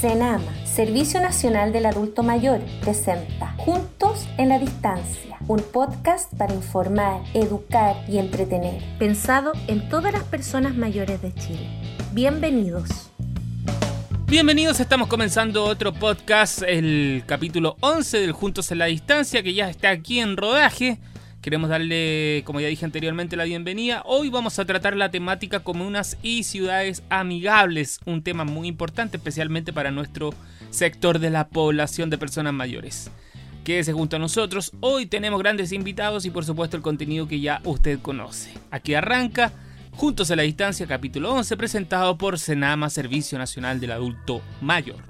CENAMA, Servicio Nacional del Adulto Mayor, presenta Juntos en la Distancia, un podcast para informar, educar y entretener, pensado en todas las personas mayores de Chile. Bienvenidos. Bienvenidos, estamos comenzando otro podcast, el capítulo 11 del Juntos en la Distancia, que ya está aquí en rodaje. Queremos darle, como ya dije anteriormente, la bienvenida. Hoy vamos a tratar la temática comunas y ciudades amigables, un tema muy importante especialmente para nuestro sector de la población de personas mayores. Quédese junto a nosotros, hoy tenemos grandes invitados y por supuesto el contenido que ya usted conoce. Aquí arranca Juntos a la Distancia, capítulo 11, presentado por Senama, Servicio Nacional del Adulto Mayor.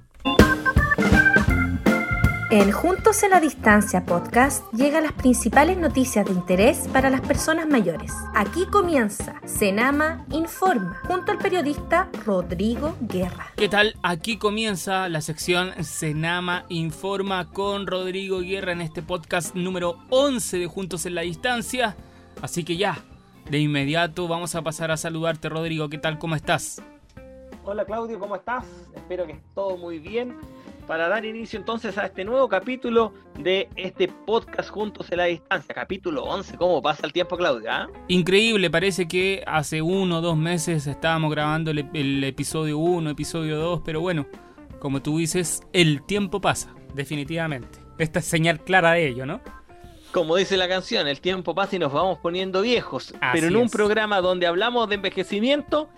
En Juntos en la Distancia podcast llegan las principales noticias de interés para las personas mayores. Aquí comienza Senama Informa junto al periodista Rodrigo Guerra. ¿Qué tal? Aquí comienza la sección Senama Informa con Rodrigo Guerra en este podcast número 11 de Juntos en la Distancia. Así que ya, de inmediato vamos a pasar a saludarte Rodrigo. ¿Qué tal? ¿Cómo estás? Hola Claudio, ¿cómo estás? Espero que todo muy bien para dar inicio entonces a este nuevo capítulo de este podcast Juntos en la Distancia, capítulo 11. ¿Cómo pasa el tiempo, Claudia? Increíble, parece que hace uno o dos meses estábamos grabando el, episodio 1, episodio 2, pero bueno, como tú dices, el tiempo pasa, definitivamente. Esta es señal clara de ello, ¿no? Como dice la canción, el tiempo pasa y nos vamos poniendo viejos. pero en un programa donde hablamos de envejecimiento,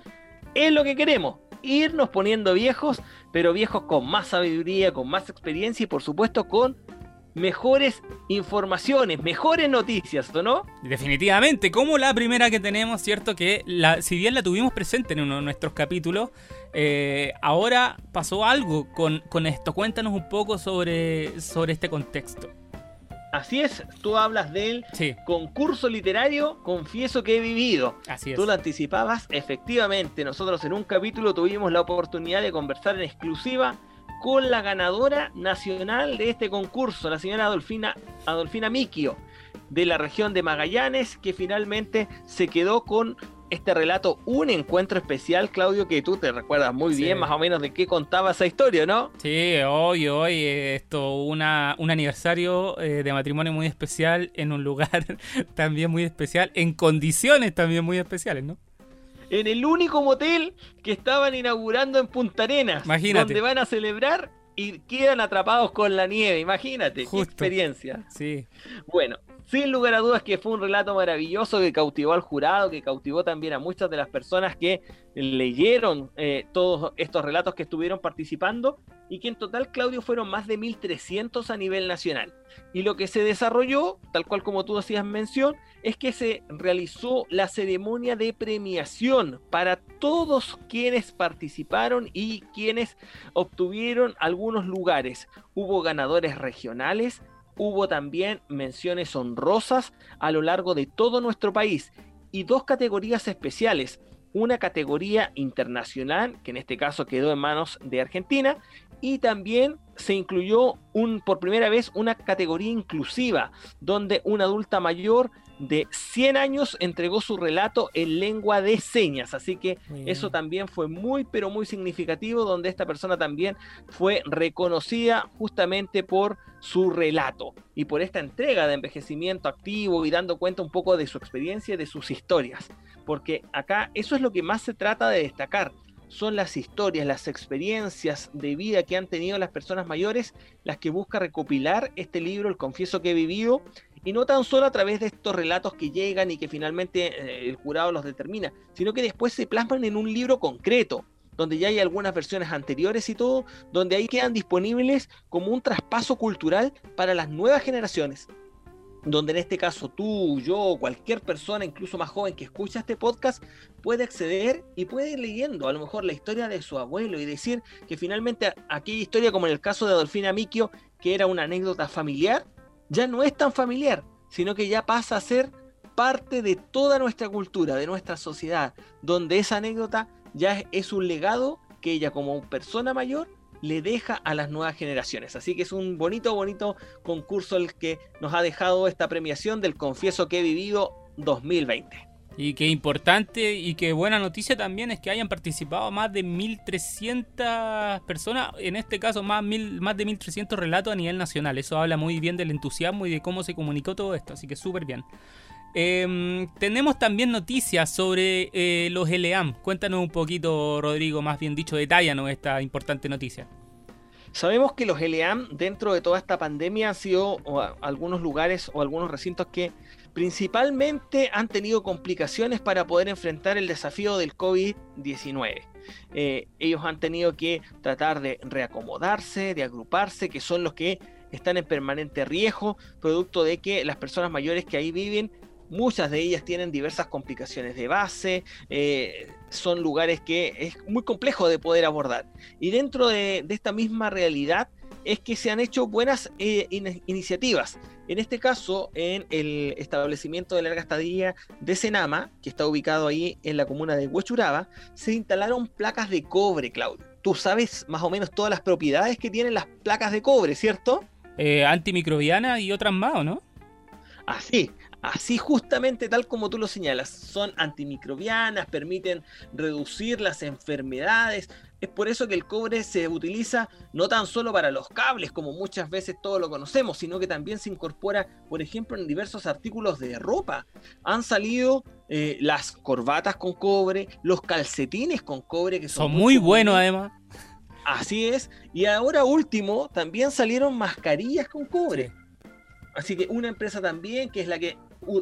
es lo que queremos irnos poniendo viejos, pero viejos con más sabiduría, con más experiencia y por supuesto con mejores informaciones, mejores noticias, no? Definitivamente, como la primera que tenemos, ¿cierto? Que si bien la tuvimos presente en uno de nuestros capítulos, eh, ahora pasó algo con, con, esto. Cuéntanos un poco sobre, sobre este contexto. Así es, tú hablas del concurso literario Confieso que he vivido. Así es. Tú lo anticipabas, efectivamente. Nosotros en un capítulo tuvimos la oportunidad de conversar en exclusiva con la ganadora nacional de este concurso, la señora Adolfina, Adolfina Miquio, de la región de Magallanes, que finalmente se quedó con este relato un encuentro especial, Claudio, que tú te recuerdas muy bien más o menos de qué contaba esa historia, ¿no? Sí, hoy, hoy, esto, una, un aniversario eh, de matrimonio muy especial en un lugar también muy especial, en condiciones también muy especiales, ¿no? En el único motel que estaban inaugurando en Punta Arenas, Imagínate. donde van a celebrar y quedan atrapados con la nieve. Imagínate, qué experiencia. Sí. Bueno, sin lugar a dudas que fue un relato maravilloso que cautivó al jurado, que cautivó también a muchas de las personas que leyeron eh, todos estos relatos que estuvieron participando y que en total, Claudio, fueron más de 1.300 a nivel nacional. Y lo que se desarrolló, tal cual como tú hacías mención, es que se realizó la ceremonia de premiación para todos quienes participaron y quienes obtuvieron algunos lugares. Hubo ganadores regionales, hubo también menciones honrosas a lo largo de todo nuestro país y dos categorías especiales. Una categoría internacional, que en este caso quedó en manos de Argentina, y también se incluyó un, por primera vez una categoría inclusiva, donde una adulta mayor de 100 años entregó su relato en lengua de señas. Así que eso también fue muy, pero muy significativo, donde esta persona también fue reconocida justamente por su relato y por esta entrega de envejecimiento activo y dando cuenta un poco de su experiencia y de sus historias. Porque acá eso es lo que más se trata de destacar son las historias, las experiencias de vida que han tenido las personas mayores las que busca recopilar este libro, El Confieso que he vivido, y no tan solo a través de estos relatos que llegan y que finalmente eh, el jurado los determina, sino que después se plasman en un libro concreto, donde ya hay algunas versiones anteriores y todo, donde ahí quedan disponibles como un traspaso cultural para las nuevas generaciones. Donde en este caso tú, yo, cualquier persona, incluso más joven que escucha este podcast, puede acceder y puede ir leyendo a lo mejor la historia de su abuelo y decir que finalmente aquella historia, como en el caso de Adolfina Miquio, que era una anécdota familiar, ya no es tan familiar, sino que ya pasa a ser parte de toda nuestra cultura, de nuestra sociedad, donde esa anécdota ya es un legado que ella como persona mayor le deja a las nuevas generaciones. Así que es un bonito, bonito concurso el que nos ha dejado esta premiación del Confieso que he vivido 2020. Y qué importante y qué buena noticia también es que hayan participado más de 1.300 personas, en este caso más, mil, más de 1.300 relatos a nivel nacional. Eso habla muy bien del entusiasmo y de cómo se comunicó todo esto, así que súper bien. Em, tenemos también noticias sobre eh, los LEAM. Cuéntanos un poquito, Rodrigo, más bien dicho, detállanos esta importante noticia. Sabemos que los LEAM dentro de toda esta pandemia han sido algunos lugares o algunos recintos que principalmente han tenido complicaciones para poder enfrentar el desafío del COVID-19. Eh, ellos han tenido que tratar de reacomodarse, de agruparse, que son los que están en permanente riesgo, producto de que las personas mayores que ahí viven muchas de ellas tienen diversas complicaciones de base, eh, son lugares que es muy complejo de poder abordar. Y dentro de, esta misma realidad es que se han hecho buenas eh, iniciativas. En este caso, en el establecimiento de larga estadía de Senama, que está ubicado ahí en la comuna de Huechuraba, se instalaron placas de cobre, Claudio. Tú sabes más o menos todas las propiedades que tienen las placas de cobre, ¿cierto? Eh, antimicrobiana y otras más, ¿o no? Así, Así justamente tal como tú lo señalas, son antimicrobianas, permiten reducir las enfermedades. Es por eso que el cobre se utiliza no tan solo para los cables, como muchas veces todos lo conocemos, sino que también se incorpora, por ejemplo, en diversos artículos de ropa. Han salido eh, las corbatas con cobre, los calcetines con cobre, que son, muy buenos además. Así es. Y ahora último, también salieron mascarillas con cobre. Así que una empresa también, que es la que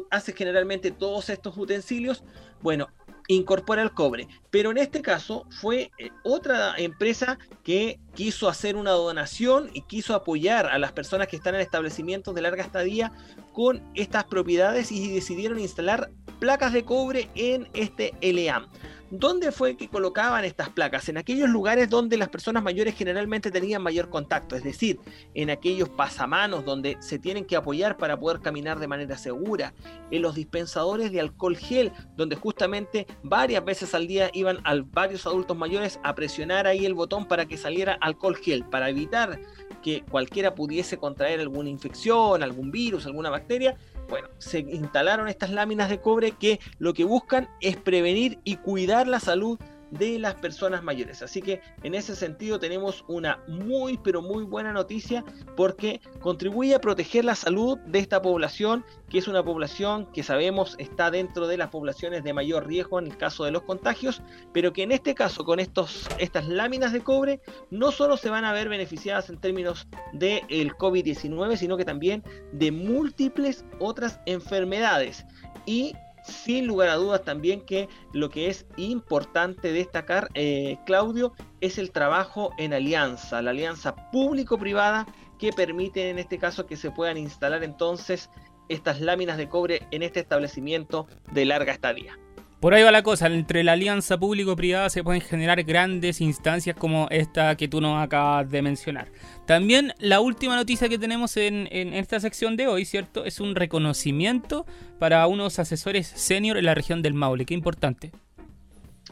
hace generalmente todos estos utensilios, bueno, incorpora el cobre. Pero en este caso fue eh, otra empresa que quiso hacer una donación y quiso apoyar a las personas que están en establecimientos de larga estadía con estas propiedades y decidieron instalar placas de cobre en este LEAM. ¿Dónde fue que colocaban estas placas? En aquellos lugares donde las personas mayores generalmente tenían mayor contacto, es decir, en aquellos pasamanos donde se tienen que apoyar para poder caminar de manera segura, en los dispensadores de alcohol gel, donde justamente varias veces al día iban a varios adultos mayores a presionar ahí el botón para que saliera alcohol gel, para evitar que cualquiera pudiese contraer alguna infección, algún virus, alguna bacteria, bueno, se instalaron estas láminas de cobre que lo que buscan es prevenir y cuidar la salud de las personas mayores. Así que en ese sentido tenemos una muy pero muy buena noticia porque contribuye a proteger la salud de esta población, que es una población que sabemos está dentro de las poblaciones de mayor riesgo en el caso de los contagios, pero que en este caso con estos, estas láminas de cobre no solo se van a ver beneficiadas en términos del el COVID-19, sino que también de múltiples otras enfermedades. Y sin lugar a dudas también que lo que es importante destacar, eh, Claudio, es el trabajo en alianza, la alianza público-privada que permite en este caso que se puedan instalar entonces estas láminas de cobre en este establecimiento de larga estadía. Por ahí va la cosa, entre la alianza público-privada se pueden generar grandes instancias como esta que tú nos acabas de mencionar. También la última noticia que tenemos en, esta sección de hoy, ¿cierto? Es un reconocimiento para unos asesores senior en la región del Maule. Qué importante.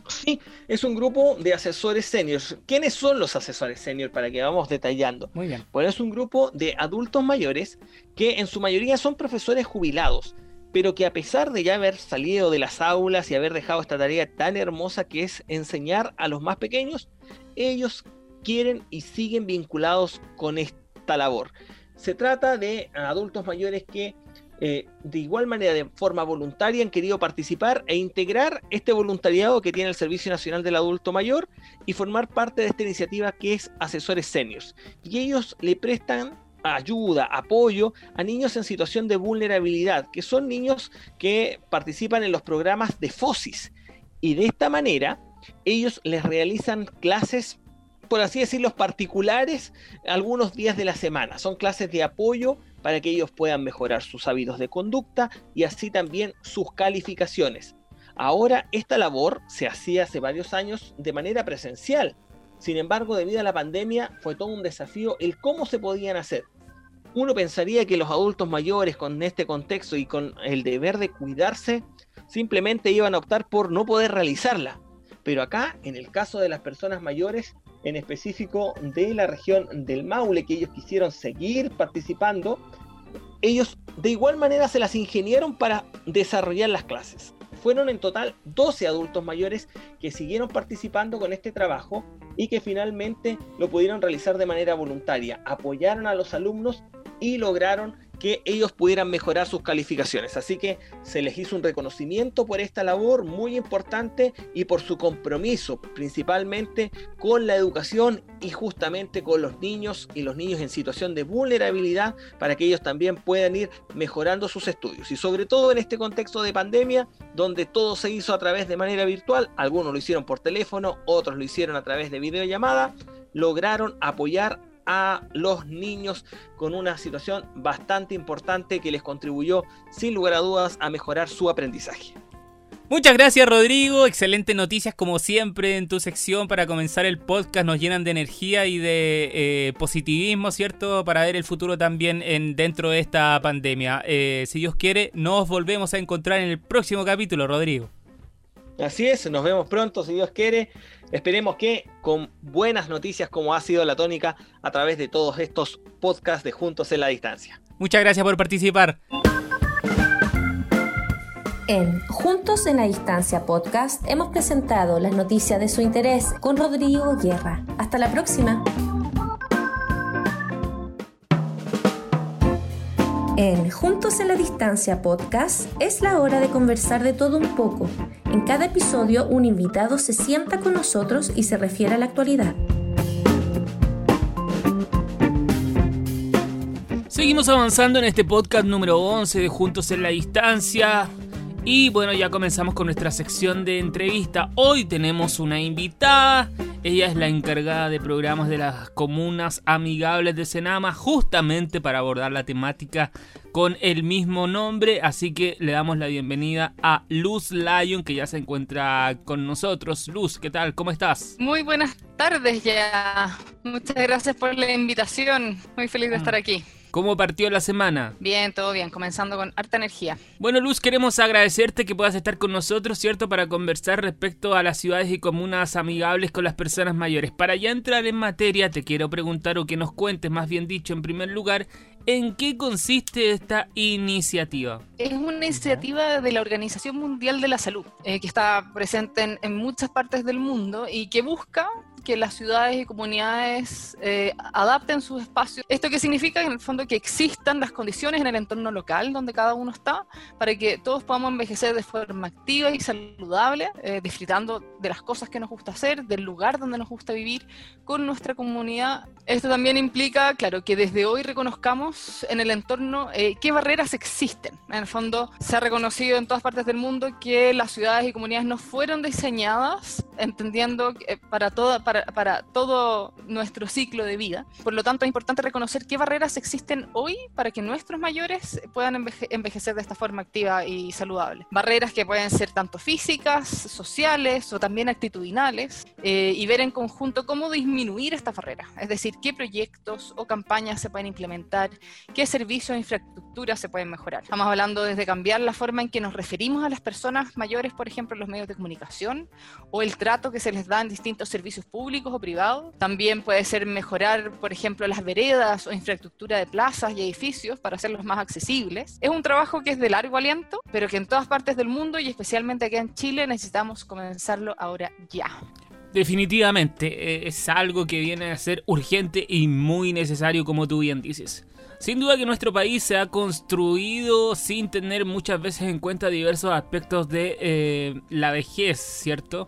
Sí, es un grupo de asesores seniors. ¿Quiénes son los asesores senior? Para que vamos detallando. Muy bien. Pues es un grupo de adultos mayores que en su mayoría son profesores jubilados pero que a pesar de ya haber salido de las aulas y haber dejado esta tarea tan hermosa que es enseñar a los más pequeños, ellos quieren y siguen vinculados con esta labor. Se trata de adultos mayores que eh, de igual manera, de forma voluntaria, han querido participar e integrar este voluntariado que tiene el Servicio Nacional del Adulto Mayor y formar parte de esta iniciativa que es Asesores Seniors. Y ellos le prestan ayuda, apoyo a niños en situación de vulnerabilidad, que son niños que participan en los programas de FOSIS. Y de esta manera, ellos les realizan clases, por así decirlo, particulares algunos días de la semana. Son clases de apoyo para que ellos puedan mejorar sus hábitos de conducta y así también sus calificaciones. Ahora, esta labor se hacía hace varios años de manera presencial, sin embargo, debido a la pandemia, fue todo un desafío el cómo se podían hacer. Uno pensaría que los adultos mayores con este contexto y con el deber de cuidarse, simplemente iban a optar por no poder realizarla. Pero acá, en el caso de las personas mayores, en específico de la región del Maule, que ellos quisieron seguir participando, ellos de igual manera se las ingeniaron para desarrollar las clases. Fueron en total 12 adultos mayores que siguieron participando con este trabajo y que finalmente lo pudieron realizar de manera voluntaria. Apoyaron a los alumnos y lograron que ellos pudieran mejorar sus calificaciones. Así que se les hizo un reconocimiento por esta labor muy importante y por su compromiso principalmente con la educación y justamente con los niños y los niños en situación de vulnerabilidad para que ellos también puedan ir mejorando sus estudios. Y sobre todo en este contexto de pandemia donde todo se hizo a través de manera virtual, algunos lo hicieron por teléfono, otros lo hicieron a través de videollamada, lograron apoyar a los niños con una situación bastante importante que les contribuyó sin lugar a dudas a mejorar su aprendizaje. Muchas gracias Rodrigo, excelentes noticias como siempre en tu sección para comenzar el podcast, nos llenan de energía y de eh, positivismo, ¿cierto? Para ver el futuro también en, dentro de esta pandemia. Eh, si Dios quiere, nos volvemos a encontrar en el próximo capítulo, Rodrigo. Así es, nos vemos pronto si Dios quiere. Esperemos que con buenas noticias como ha sido la tónica a través de todos estos podcasts de Juntos en la Distancia. Muchas gracias por participar. En Juntos en la Distancia podcast hemos presentado las noticias de su interés con Rodrigo Guerra. Hasta la próxima. En Juntos en la Distancia podcast es la hora de conversar de todo un poco. En cada episodio un invitado se sienta con nosotros y se refiere a la actualidad. Seguimos avanzando en este podcast número 11 de Juntos en la Distancia. Y bueno, ya comenzamos con nuestra sección de entrevista. Hoy tenemos una invitada. Ella es la encargada de programas de las comunas amigables de Senama, justamente para abordar la temática con el mismo nombre. Así que le damos la bienvenida a Luz Lyon, que ya se encuentra con nosotros. Luz, ¿qué tal? ¿Cómo estás? Muy buenas tardes ya. Muchas gracias por la invitación. Muy feliz de estar aquí. ¿Cómo partió la semana? Bien, todo bien, comenzando con harta energía. Bueno, Luz, queremos agradecerte que puedas estar con nosotros, ¿cierto? Para conversar respecto a las ciudades y comunas amigables con las personas mayores. Para ya entrar en materia, te quiero preguntar o que nos cuentes, más bien dicho, en primer lugar, ¿En qué consiste esta iniciativa? Es una iniciativa de la Organización Mundial de la Salud, eh, que está presente en, muchas partes del mundo y que busca que las ciudades y comunidades eh, adapten sus espacios. ¿Esto qué significa? En el fondo que existan las condiciones en el entorno local donde cada uno está para que todos podamos envejecer de forma activa y saludable, eh, disfrutando de las cosas que nos gusta hacer, del lugar donde nos gusta vivir con nuestra comunidad. Esto también implica, claro, que desde hoy reconozcamos en el entorno eh, qué barreras existen. En el fondo se ha reconocido en todas partes del mundo que las ciudades y comunidades no fueron diseñadas entendiendo para toda para, todo nuestro ciclo de vida. Por lo tanto, es importante reconocer qué barreras existen hoy para que nuestros mayores puedan envejecer de esta forma activa y saludable. Barreras que pueden ser tanto físicas, sociales o también actitudinales, eh, y ver en conjunto cómo disminuir estas barreras. Es decir, qué proyectos o campañas se pueden implementar, qué servicios e infraestructuras se pueden mejorar. Estamos hablando desde cambiar la forma en que nos referimos a las personas mayores, por ejemplo, en los medios de comunicación, o el trato que se les da en distintos servicios públicos públicos o privados. También puede ser mejorar, por ejemplo, las veredas o infraestructura de plazas y edificios para hacerlos más accesibles. Es un trabajo que es de largo aliento, pero que en todas partes del mundo y especialmente aquí en Chile necesitamos comenzarlo ahora ya. Definitivamente, eh, es algo que viene a ser urgente y muy necesario, como tú bien dices. Sin duda que nuestro país se ha construido sin tener muchas veces en cuenta diversos aspectos de eh, la vejez, ¿cierto?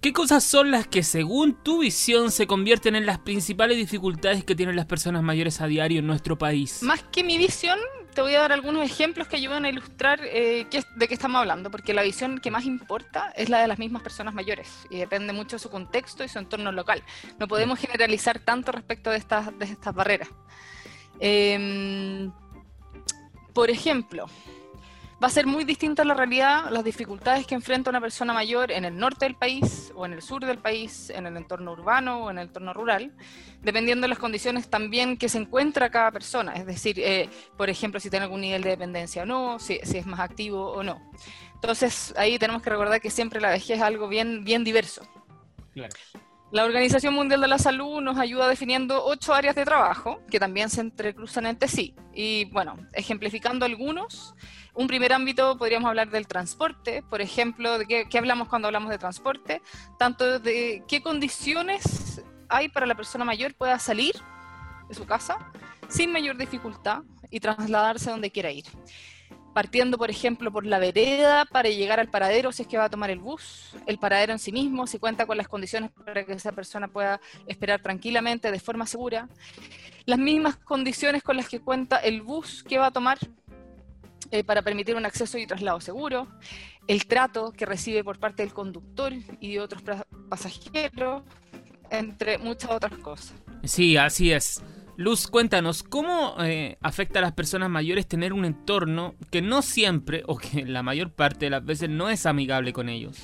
¿Qué cosas son las que, según tu visión, se convierten en las principales dificultades que tienen las personas mayores a diario en nuestro país? Más que mi visión, te voy a dar algunos ejemplos que ayudan a ilustrar eh, de qué estamos hablando, porque la visión que más importa es la de las mismas personas mayores y depende mucho de su contexto y su entorno local. No podemos generalizar tanto respecto de estas, de estas barreras. Em, por ejemplo, va a ser muy distinta la realidad, las dificultades que enfrenta una persona mayor en el norte del país o en el sur del país, en el entorno urbano o en el entorno rural, dependiendo de las condiciones también que se encuentra cada persona. Es decir, eh, por ejemplo, si tiene algún nivel de dependencia o no, si, es más activo o no. Entonces, ahí tenemos que recordar que siempre la vejez es algo bien, bien diverso. La Organización Mundial de la Salud nos ayuda definiendo ocho áreas de trabajo que también se entrecruzan entre sí. Y bueno, ejemplificando algunos, un primer ámbito podríamos hablar del transporte, por ejemplo, de qué, hablamos cuando hablamos de transporte, tanto de qué condiciones hay para la persona mayor pueda salir de su casa sin mayor dificultad y trasladarse donde quiera ir partiendo, por ejemplo, por la vereda para llegar al paradero si es que va a tomar el bus, el paradero en sí mismo, si cuenta con las condiciones para que esa persona pueda esperar tranquilamente, de forma segura, las mismas condiciones con las que cuenta el bus que va a tomar eh, para permitir un acceso y traslado seguro, el trato que recibe por parte del conductor y de otros pasajeros, entre muchas otras cosas. Sí, así es. Luz, cuéntanos, ¿cómo eh, afecta a las personas mayores tener un entorno que no siempre, o que la mayor parte de las veces no es amigable con ellos?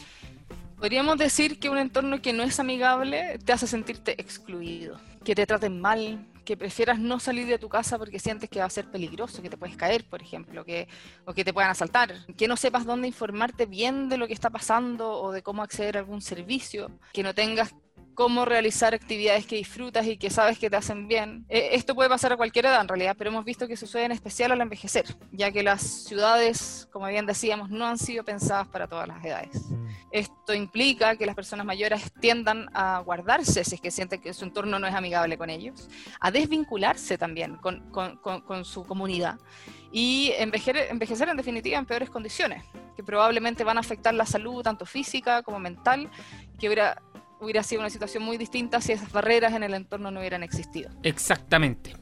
Podríamos decir que un entorno que no es amigable te hace sentirte excluido, que te traten mal, que prefieras no salir de tu casa porque sientes que va a ser peligroso, que te puedes caer, por ejemplo, que, o que te puedan asaltar, que no sepas dónde informarte bien de lo que está pasando o de cómo acceder a algún servicio, que no tengas cómo realizar actividades que disfrutas y que sabes que te hacen bien. Eh, esto puede pasar a cualquier edad en realidad, pero hemos visto que sucede en especial al envejecer, ya que las ciudades, como bien decíamos, no han sido pensadas para todas las edades. Mm. Esto implica que las personas mayores tiendan a guardarse si es que sienten que su entorno no es amigable con ellos, a desvincularse también con, con, con, su comunidad y envejecer, envejecer en definitiva en peores condiciones, que probablemente van a afectar la salud tanto física como mental, que hubiera hubiera sido una situación muy distinta si esas barreras en el entorno no hubieran existido. Exactamente.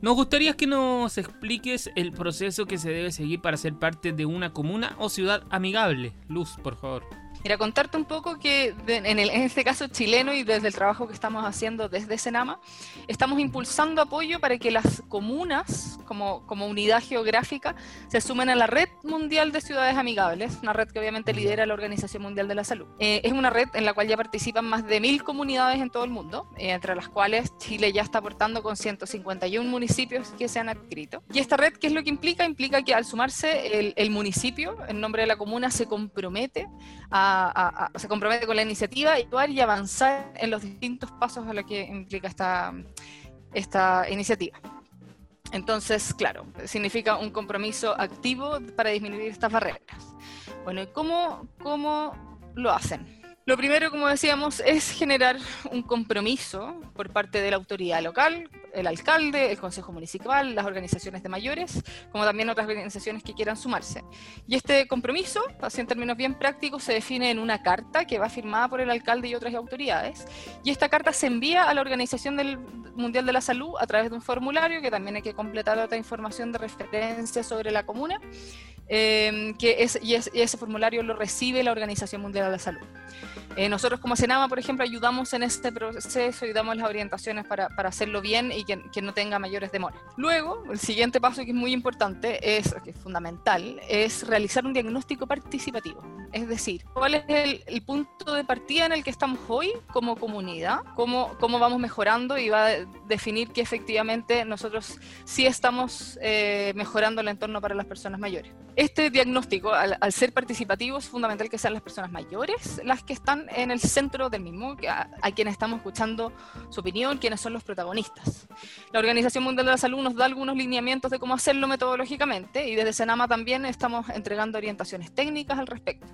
Nos gustaría que nos expliques el proceso que se debe seguir para ser parte de una comuna o ciudad amigable. Luz, por favor. Mira, contarte un poco que en, este caso chileno y desde el trabajo que estamos haciendo desde Senama, estamos impulsando apoyo para que las comunas, como, como unidad geográfica, se sumen a la Red Mundial de Ciudades Amigables, una red que obviamente lidera la Organización Mundial de la Salud. Eh, es una red en la cual ya participan más de mil comunidades en todo el mundo, eh, entre las cuales Chile ya está aportando con 151 municipios que se han adscrito. Y esta red, ¿qué es lo que implica? Implica que al sumarse el, el municipio, en nombre de la comuna, se compromete a se compromete con la iniciativa y actuar y avanzar en los distintos pasos a lo que implica esta, esta iniciativa. Entonces, claro, significa un compromiso activo para disminuir estas barreras. Bueno, ¿y cómo, cómo lo hacen? Lo primero, como decíamos, es generar un compromiso por parte de la autoridad local, el alcalde, el consejo municipal, las organizaciones de mayores, como también otras organizaciones que quieran sumarse. Y este compromiso, así en términos bien prácticos, se define en una carta que va firmada por el alcalde y otras autoridades. Y esta carta se envía a la Organización del Mundial de la Salud a través de un formulario que también hay que completar otra información de referencia sobre la comuna. Eh, que es, y, ese formulario lo recibe la Organización Mundial de la Salud. Eh, nosotros como Senama, por ejemplo, ayudamos en este proceso y damos las orientaciones para, para hacerlo bien y que, que, no tenga mayores demoras. Luego, el siguiente paso que es muy importante, es, que es fundamental, es realizar un diagnóstico participativo. Es decir, cuál es el, el, punto de partida en el que estamos hoy como comunidad, cómo, cómo vamos mejorando y va a definir que efectivamente nosotros sí estamos eh, mejorando el entorno para las personas mayores. Este diagnóstico, al, al, ser participativo, es fundamental que sean las personas mayores las que están en el centro del mismo, a, a quienes estamos escuchando su opinión, quienes son los protagonistas. La Organización Mundial de la Salud nos da algunos lineamientos de cómo hacerlo metodológicamente y desde Senama también estamos entregando orientaciones técnicas al respecto.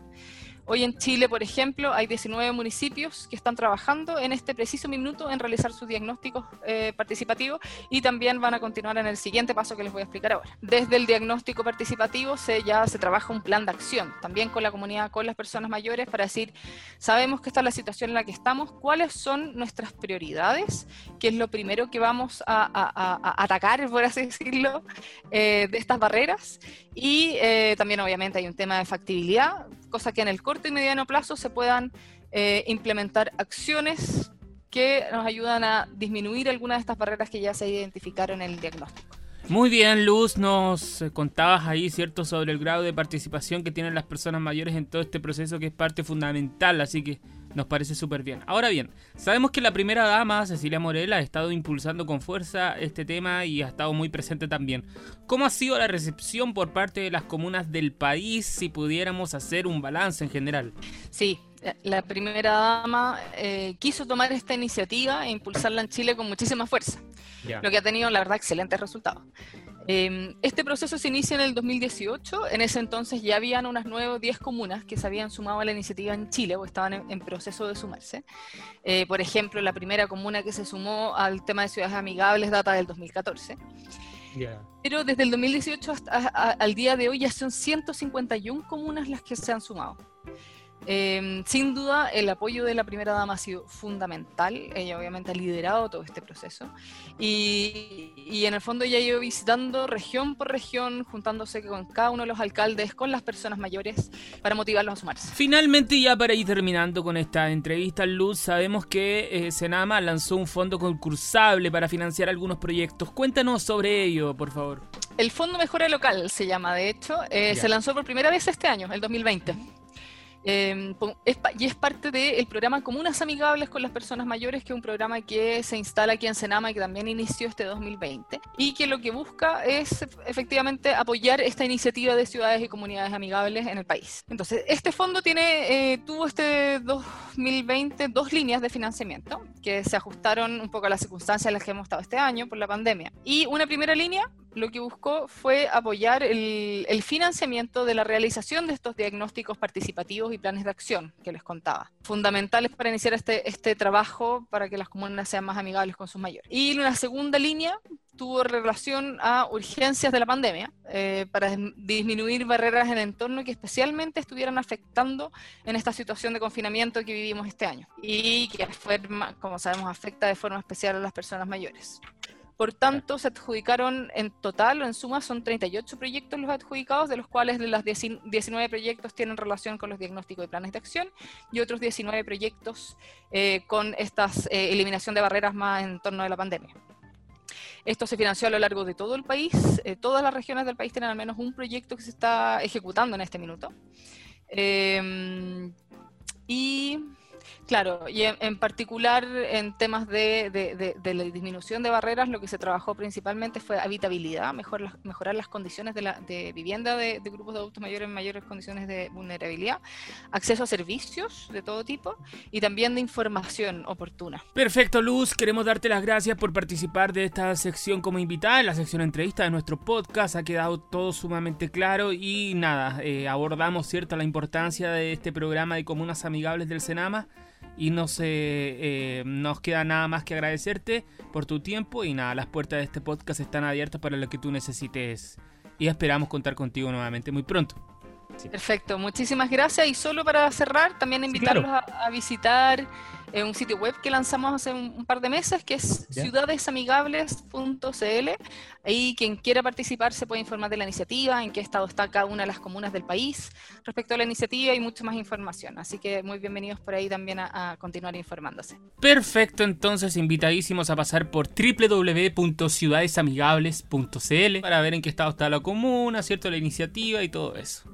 Hoy en Chile, por ejemplo, hay 19 municipios que están trabajando en este preciso minuto en realizar sus diagnósticos eh, participativos y también van a continuar en el siguiente paso que les voy a explicar ahora. Desde el diagnóstico participativo se ya se trabaja un plan de acción, también con la comunidad, con las personas mayores, para decir, sabemos que esta es la situación en la que estamos, cuáles son nuestras prioridades, qué es lo primero que vamos a, a, a atacar, por así decirlo, eh, de estas barreras. Y eh, también obviamente hay un tema de factibilidad, cosa que en el corto y mediano plazo se puedan eh, implementar acciones que nos ayudan a disminuir algunas de estas barreras que ya se identificaron en el diagnóstico. Muy bien, Luz, nos contabas ahí, ¿cierto?, sobre el grado de participación que tienen las personas mayores en todo este proceso que es parte fundamental, así que nos parece súper bien. Ahora bien, sabemos que la primera dama, Cecilia Morel, ha estado impulsando con fuerza este tema y ha estado muy presente también. ¿Cómo ha sido la recepción por parte de las comunas del país si pudiéramos hacer un balance en general? Sí, la primera dama eh, quiso tomar esta iniciativa e impulsarla en Chile con muchísima fuerza, lo que ha tenido, la verdad, excelentes resultados. Em, este proceso se inicia en el 2018, en ese entonces ya habían unas 9 o 10 comunas que se habían sumado a la iniciativa en Chile o estaban en, proceso de sumarse. Eh, por ejemplo, la primera comuna que se sumó al tema de ciudades amigables data del 2014. Pero desde el 2018 hasta al día de hoy ya son 151 comunas las que se han sumado. Em, sin duda, el apoyo de la primera dama ha sido fundamental. Ella obviamente ha liderado todo este proceso. Y, y, en el fondo ella ha ido visitando región por región, juntándose con cada uno de los alcaldes, con las personas mayores, para motivarlos a sumarse. Finalmente, ya para ir terminando con esta entrevista, Luz, sabemos que eh, Senama lanzó un fondo concursable para financiar algunos proyectos. Cuéntanos sobre ello, por favor. El Fondo Mejora Local se llama, de hecho. Eh, se lanzó por primera vez este año, el 2020. Em, y es parte del programa Comunas Amigables con las Personas Mayores, que es un programa que se instala aquí en Senama y que también inició este 2020, y que lo que busca es efectivamente apoyar esta iniciativa de ciudades y comunidades amigables en el país. Entonces, este fondo tiene, eh, tuvo este 2020 dos líneas de financiamiento que se ajustaron un poco a las circunstancias en las que hemos estado este año por la pandemia. Y una primera línea lo que buscó fue apoyar el, financiamiento de la realización de estos diagnósticos participativos y planes de acción que les contaba, fundamentales para iniciar este, este trabajo para que las comunas sean más amigables con sus mayores. Y una segunda línea tuvo relación a urgencias de la pandemia eh, para disminuir barreras en el entorno que especialmente estuvieran afectando en esta situación de confinamiento que vivimos este año y que, como sabemos, afecta de forma especial a las personas mayores. Por tanto, se adjudicaron en total, en suma, son 38 proyectos los adjudicados, de los cuales de las 19 proyectos tienen relación con los diagnósticos y planes de acción y otros 19 proyectos eh, con esta eh, eliminación de barreras más en torno a la pandemia. Esto se financió a lo largo de todo el país. Eh, todas las regiones del país tienen al menos un proyecto que se está ejecutando en este minuto. y Claro, y en, particular en temas de, la disminución de barreras, lo que se trabajó principalmente fue habitabilidad, mejorar las condiciones de, vivienda de, grupos de adultos mayores en mayores condiciones de vulnerabilidad, acceso a servicios de todo tipo y también de información oportuna. Perfecto, Luz, queremos darte las gracias por participar de esta sección como invitada, en la sección entrevista de nuestro podcast, ha quedado todo sumamente claro y nada, eh, abordamos cierto la importancia de este programa de comunas amigables del Senama y no se, eh, nos queda nada más que agradecerte por tu tiempo y nada, las puertas de este podcast están abiertas para lo que tú necesites y esperamos contar contigo nuevamente muy pronto. Perfecto, muchísimas gracias y solo para cerrar, también invitarlos a, visitar eh, un sitio web que lanzamos hace un, par de meses que es ciudadesamigables.cl. Ahí quien quiera participar se puede informar de la iniciativa, en qué estado está cada una de las comunas del país respecto a la iniciativa y mucha más información. Así que muy bienvenidos por ahí también a, a continuar informándose. Perfecto, entonces invitadísimos a pasar por www.ciudadesamigables.cl para ver en qué estado está la comuna, ¿cierto? La iniciativa y todo eso.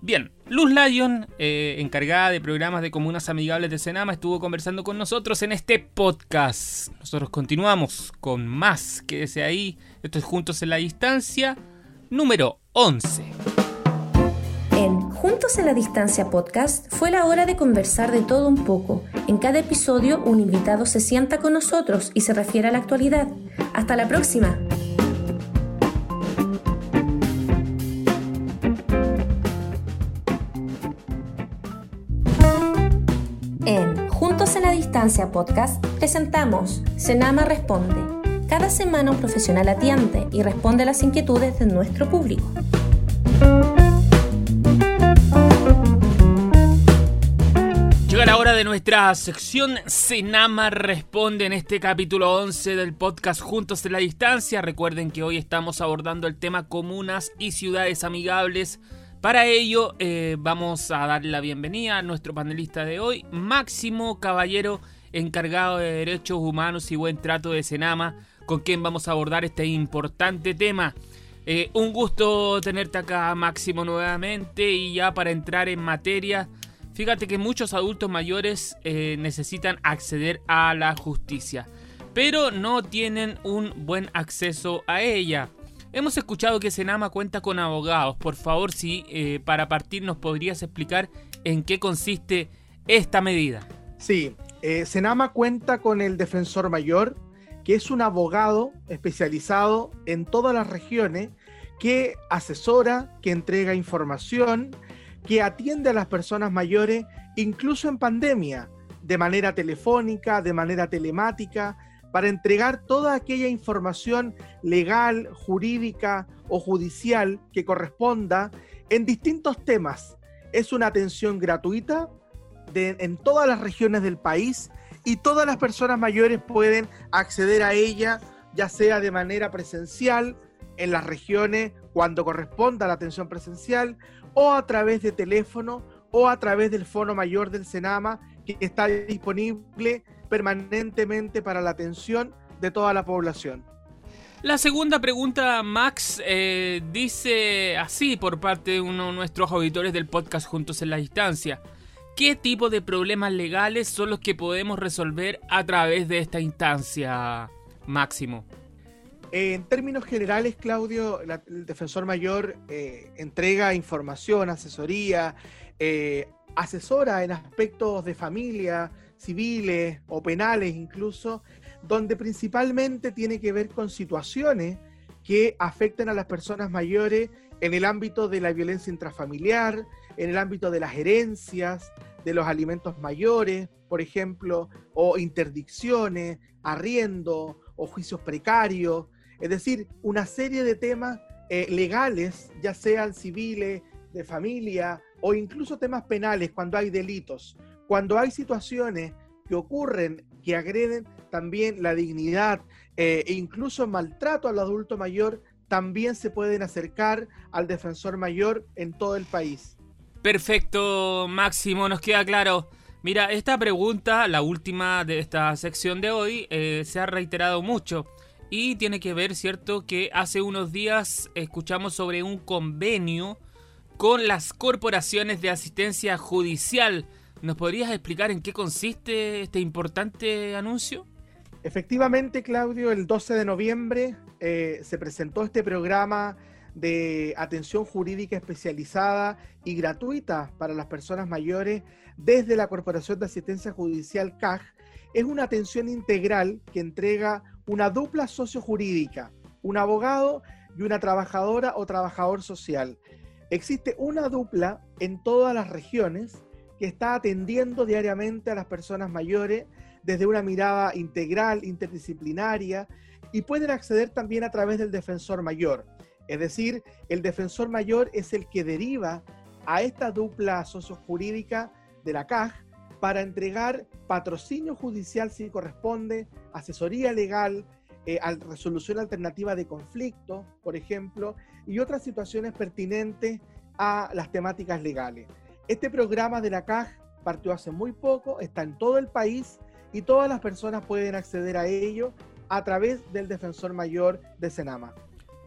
Bien, Luz Lyon, eh, encargada de programas de comunas amigables de Senama, estuvo conversando con nosotros en este podcast. Nosotros continuamos con más. Quédese ahí. Esto es Juntos en la Distancia, número 11. En Juntos en la Distancia podcast fue la hora de conversar de todo un poco. En cada episodio un invitado se sienta con nosotros y se refiere a la actualidad. Hasta la próxima. Distancia podcast presentamos Senama Responde. Cada semana un profesional atiende y responde a las inquietudes de nuestro público. Llega la hora de nuestra sección Senama Responde en este capítulo 11 del podcast Juntos en la Distancia. Recuerden que hoy estamos abordando el tema comunas y ciudades amigables para ello eh, vamos a dar la bienvenida a nuestro panelista de hoy, Máximo Caballero, encargado de Derechos Humanos y Buen Trato de Senama, con quien vamos a abordar este importante tema. Eh, un gusto tenerte acá, Máximo, nuevamente y ya para entrar en materia. Fíjate que muchos adultos mayores eh, necesitan acceder a la justicia, pero no tienen un buen acceso a ella. Hemos escuchado que Senama cuenta con abogados. Por favor, si eh, para partir nos podrías explicar en qué consiste esta medida. Sí, eh, Senama cuenta con el defensor mayor, que es un abogado especializado en todas las regiones que asesora, que entrega información, que atiende a las personas mayores, incluso en pandemia, de manera telefónica, de manera telemática, para entregar toda aquella información legal, jurídica o judicial que corresponda en distintos temas. Es una atención gratuita en todas las regiones del país y todas las personas mayores pueden acceder a ella, ya sea de manera presencial en las regiones cuando corresponda la atención presencial o a través de teléfono o a través del Fono Mayor del Senama que está disponible permanentemente para la atención de toda la población. La segunda pregunta, Max, eh, dice así por parte de uno de nuestros auditores del podcast Juntos en la Distancia. ¿Qué tipo de problemas legales son los que podemos resolver a través de esta instancia, Máximo? En términos generales, Claudio, el defensor mayor eh, entrega información, asesoría, eh, asesora en aspectos de familia, civiles o penales incluso, donde principalmente tiene que ver con situaciones que afecten a las personas mayores en el ámbito de la violencia intrafamiliar, en el ámbito de las herencias, de los alimentos mayores, por ejemplo, o interdicciones, arriendo o juicios precarios, es decir, una serie de temas eh, legales, ya sean civiles, de familia o incluso temas penales cuando hay delitos, cuando hay situaciones que ocurren que agreden también la dignidad eh, e incluso maltrato al adulto mayor, también se pueden acercar al defensor mayor en todo el país. Perfecto, Máximo, nos queda claro. Mira, esta pregunta, la última de esta sección de hoy, eh, se ha reiterado mucho y tiene que ver, ¿cierto?, que hace unos días escuchamos sobre un convenio con las corporaciones de asistencia judicial. ¿Nos podrías explicar en qué consiste este importante anuncio? Efectivamente, Claudio, el 12 de noviembre eh, se presentó este programa de atención jurídica especializada y gratuita para las personas mayores desde la Corporación de Asistencia Judicial CAJ. Es una atención integral que entrega una dupla sociojurídica, un abogado y una trabajadora o trabajador social. Existe una dupla en todas las regiones que está atendiendo diariamente a las personas mayores desde una mirada integral, interdisciplinaria, y pueden acceder también a través del defensor mayor. Es decir, el defensor mayor es el que deriva a esta dupla sociojurídica de la CAJ para entregar patrocinio judicial si corresponde, asesoría legal, eh, resolución alternativa de conflicto, por ejemplo, y otras situaciones pertinentes a las temáticas legales. Este programa de la CAJ partió hace muy poco, está en todo el país y todas las personas pueden acceder a ello a través del defensor mayor de Senama.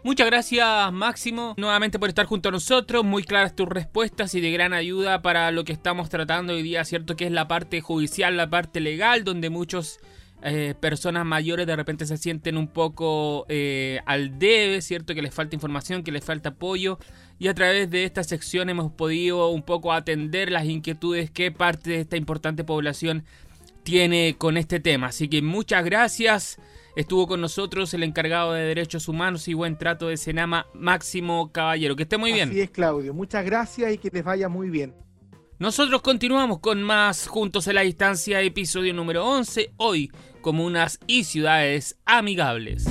Muchas gracias Máximo nuevamente por estar junto a nosotros, muy claras tus respuestas y de gran ayuda para lo que estamos tratando hoy día, ¿cierto? Que es la parte judicial, la parte legal, donde muchos eh, personas mayores de repente se sienten un poco eh, al debe, ¿cierto? Que les falta información, que les falta apoyo. Y a través de esta sección hemos podido un poco atender las inquietudes que parte de esta importante población tiene con este tema. Así que muchas gracias. Estuvo con nosotros el encargado de Derechos Humanos y Buen Trato de Senama, Máximo Caballero. Que esté muy bien. Así es, Claudio. Muchas gracias y que les vaya muy bien. Nosotros continuamos con más Juntos en la Distancia, episodio número 11, hoy, comunas y ciudades amigables.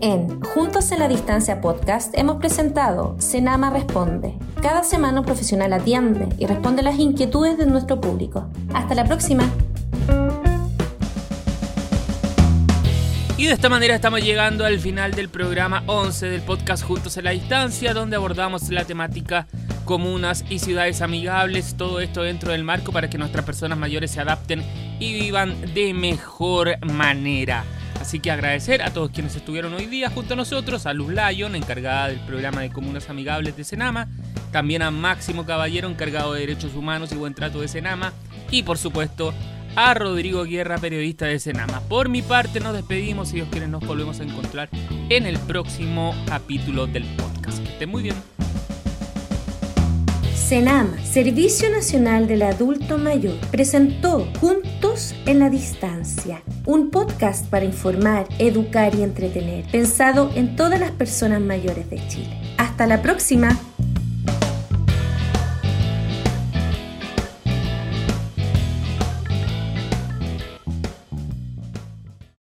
En Juntos en la Distancia podcast hemos presentado Senama Responde. Cada semana un profesional atiende y responde las inquietudes de nuestro público. Hasta la próxima. Y de esta manera estamos llegando al final del programa 11 del podcast Juntos en la Distancia, donde abordamos la temática comunas y ciudades amigables, todo esto dentro del marco para que nuestras personas mayores se adapten y vivan de mejor manera. Así que agradecer a todos quienes estuvieron hoy día junto a nosotros, a Luz Lyon, encargada del programa de Comunas Amigables de Senama, también a Máximo Caballero, encargado de Derechos Humanos y Buen Trato de Senama, y por supuesto a Rodrigo Guerra, periodista de Senama. Por mi parte nos despedimos, y Dios quiere nos volvemos a encontrar en el próximo capítulo del podcast. Que estén muy bien. Senama, Servicio Nacional del Adulto Mayor, presentó Juntos en la Distancia, un podcast para informar, educar y entretener, pensado en todas las personas mayores de Chile. Hasta la próxima.